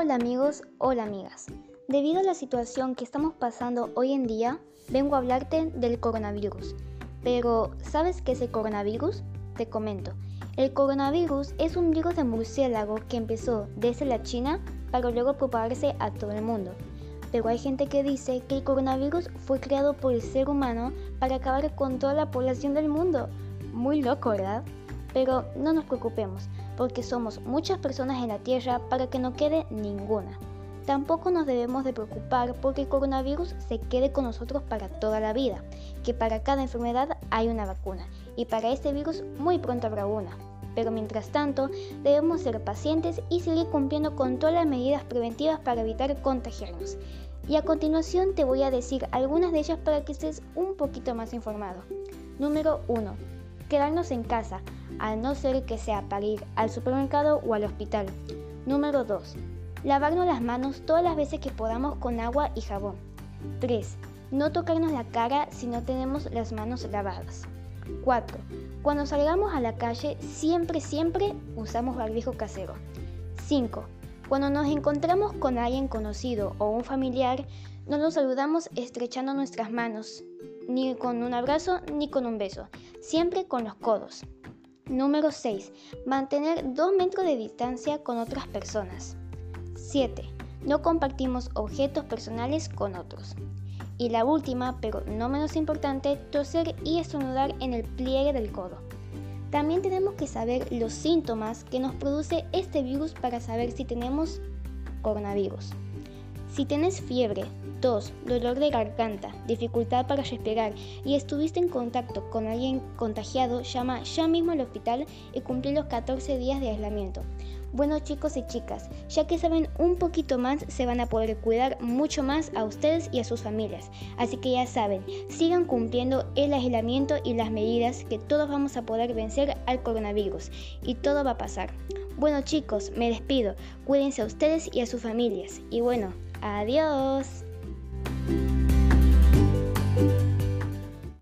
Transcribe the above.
Hola amigos, hola amigas. Debido a la situación que estamos pasando hoy en día, vengo a hablarte del coronavirus. Pero, ¿sabes qué es el coronavirus? Te comento. El coronavirus es un virus de murciélago que empezó desde la China para luego propagarse a todo el mundo. Pero hay gente que dice que el coronavirus fue creado por el ser humano para acabar con toda la población del mundo. Muy loco, ¿verdad? Pero no nos preocupemos, porque somos muchas personas en la Tierra para que no quede ninguna. Tampoco nos debemos de preocupar porque el coronavirus se quede con nosotros para toda la vida, que para cada enfermedad hay una vacuna y para este virus muy pronto habrá una. Pero mientras tanto, debemos ser pacientes y seguir cumpliendo con todas las medidas preventivas para evitar contagiarnos. Y a continuación te voy a decir algunas de ellas para que estés un poquito más informado. Número 1. Quedarnos en casa, a no ser que sea para ir al supermercado o al hospital. Número 2. Lavarnos las manos todas las veces que podamos con agua y jabón. 3. No tocarnos la cara si no tenemos las manos lavadas. 4. Cuando salgamos a la calle, siempre, siempre usamos barbijo casero. 5. Cuando nos encontramos con alguien conocido o un familiar, no nos saludamos estrechando nuestras manos, ni con un abrazo ni con un beso, siempre con los codos. Número 6. Mantener 2 metros de distancia con otras personas. 7. No compartimos objetos personales con otros. Y la última, pero no menos importante, toser y estornudar en el pliegue del codo. También tenemos que saber los síntomas que nos produce este virus para saber si tenemos coronavirus. Si tienes fiebre, tos, dolor de garganta, dificultad para respirar y estuviste en contacto con alguien contagiado, llama ya mismo al hospital y cumple los 14 días de aislamiento. Bueno chicos y chicas, ya que saben un poquito más, se van a poder cuidar mucho más a ustedes y a sus familias. Así que ya saben, sigan cumpliendo el aislamiento y las medidas que todos vamos a poder vencer al coronavirus. Y todo va a pasar. Bueno chicos, me despido. Cuídense a ustedes y a sus familias. Y bueno, adiós. you